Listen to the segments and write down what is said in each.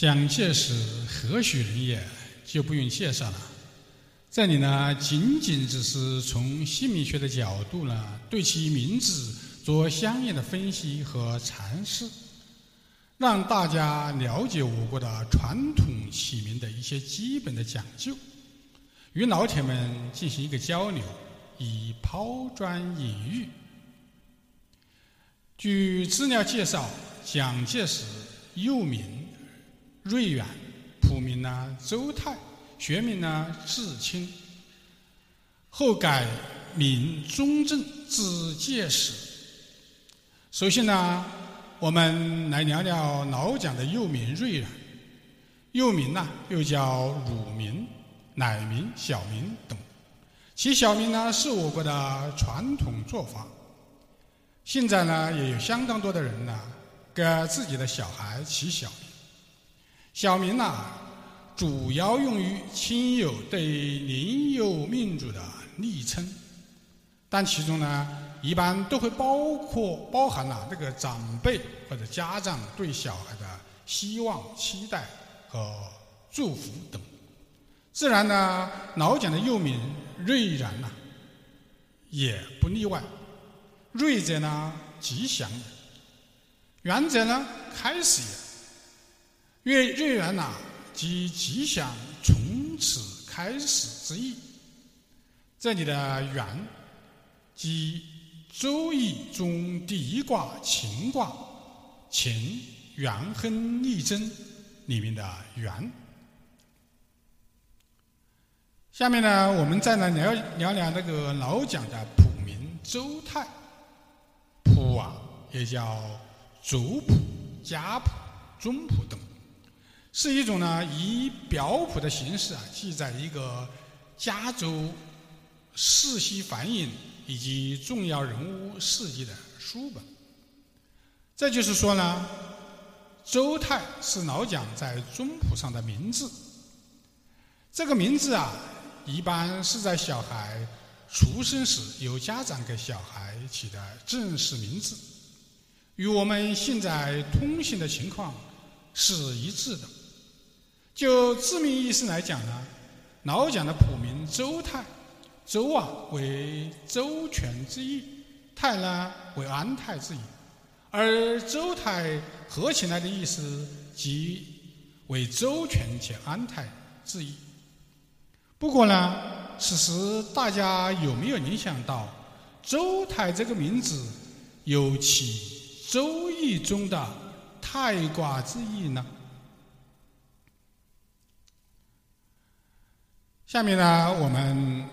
蒋介石何许人也，就不用介绍了。这里呢，仅仅只是从姓名学的角度呢，对其名字做相应的分析和阐释，让大家了解我国的传统起名的一些基本的讲究，与老铁们进行一个交流，以抛砖引玉。据资料介绍，蒋介石又名瑞远，普名呢周泰。学名呢，至清，后改名中正，字介石。首先呢，我们来聊聊老蒋的幼名瑞远。幼名呢，又叫乳名、奶名、小名等。起小名呢，是我国的传统做法。现在呢，也有相当多的人呢，给自己的小孩起小名。小名呢。主要用于亲友对年幼命主的昵称，但其中呢，一般都会包括包含了这个长辈或者家长对小孩的希望、期待和祝福等。自然呢，老蒋的幼名瑞然呢，也不例外。瑞者呢，吉祥；元者呢，开始也。月月圆呐。即吉祥从此开始之意。这里的“圆”即《周易》中第一卦乾卦“乾元亨利贞”里面的“元”。下面呢，我们再来聊聊聊这个老蒋的谱名周泰。谱啊，也叫族谱、家谱、宗谱等。是一种呢，以表谱的形式啊，记载一个家族世袭繁衍以及重要人物事迹的书本。这就是说呢，周泰是老蒋在宗谱上的名字。这个名字啊，一般是在小孩出生时由家长给小孩起的正式名字，与我们现在通行的情况是一致的。就字面意思来讲呢，老蒋的谱名周泰，周啊为周全之意，泰呢为安泰之意，而周泰合起来的意思即为周全且安泰之意。不过呢，此时大家有没有联想到，周泰这个名字有起《周易》中的泰卦之意呢？下面呢，我们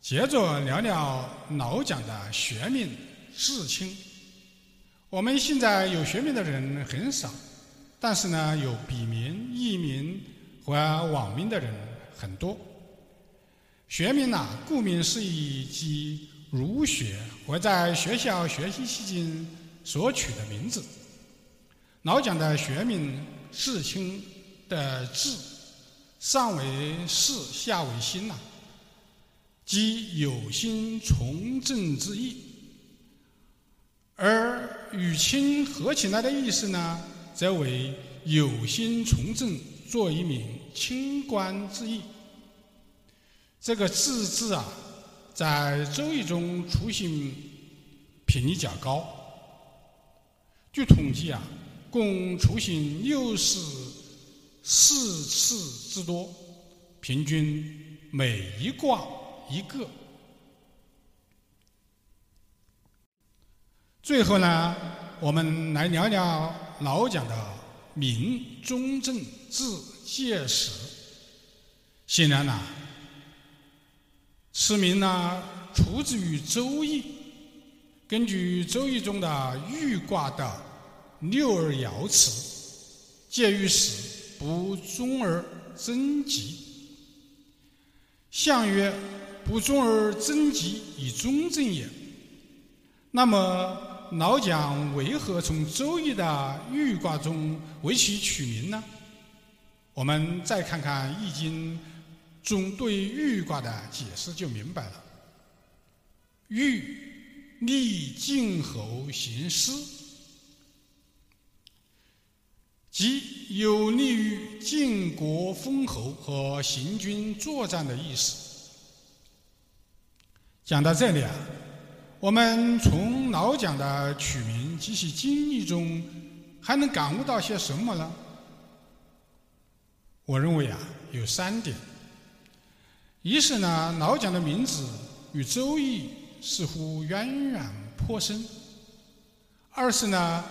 接着聊聊老蒋的学名至清。我们现在有学名的人很少，但是呢，有笔名、艺名和网名的人很多。学名呢，顾名思义，即儒学或在学校学习期间所取的名字。老蒋的学名至清的字。上为士，下为心呐，即有心从政之意。而与卿合起来的意思呢，则为有心从政，做一名清官之意。这个“字”字啊，在《周易》中出现频率较高。据统计啊，共出现六十。四次之多，平均每一卦一个。最后呢，我们来聊聊老蒋的名中正字介石。显然呢，此名呢出自于《周易》，根据《周易》中的豫卦的六二爻辞，介于时。不中而贞吉，象曰：不中而贞吉，以中正也。那么老蒋为何从《周易》的豫卦中为其取名呢？我们再看看《易经》中对豫卦的解释，就明白了。豫，立静侯行师。即有利于晋国封侯和行军作战的意思。讲到这里啊，我们从老蒋的取名及其经历中，还能感悟到些什么呢？我认为啊，有三点。一是呢，老蒋的名字与《周易》似乎渊源颇深；二是呢，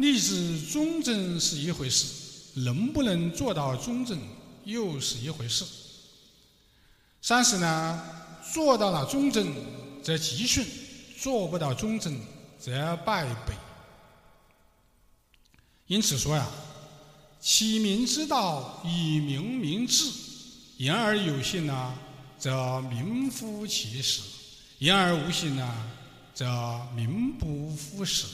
立志忠贞是一回事，能不能做到忠贞又是一回事；三是呢，做到了忠贞则吉顺，做不到忠贞则败北。因此说呀。启明之道，以明明志。言而有信呢，则名副其实；言而无信呢，则名不副实。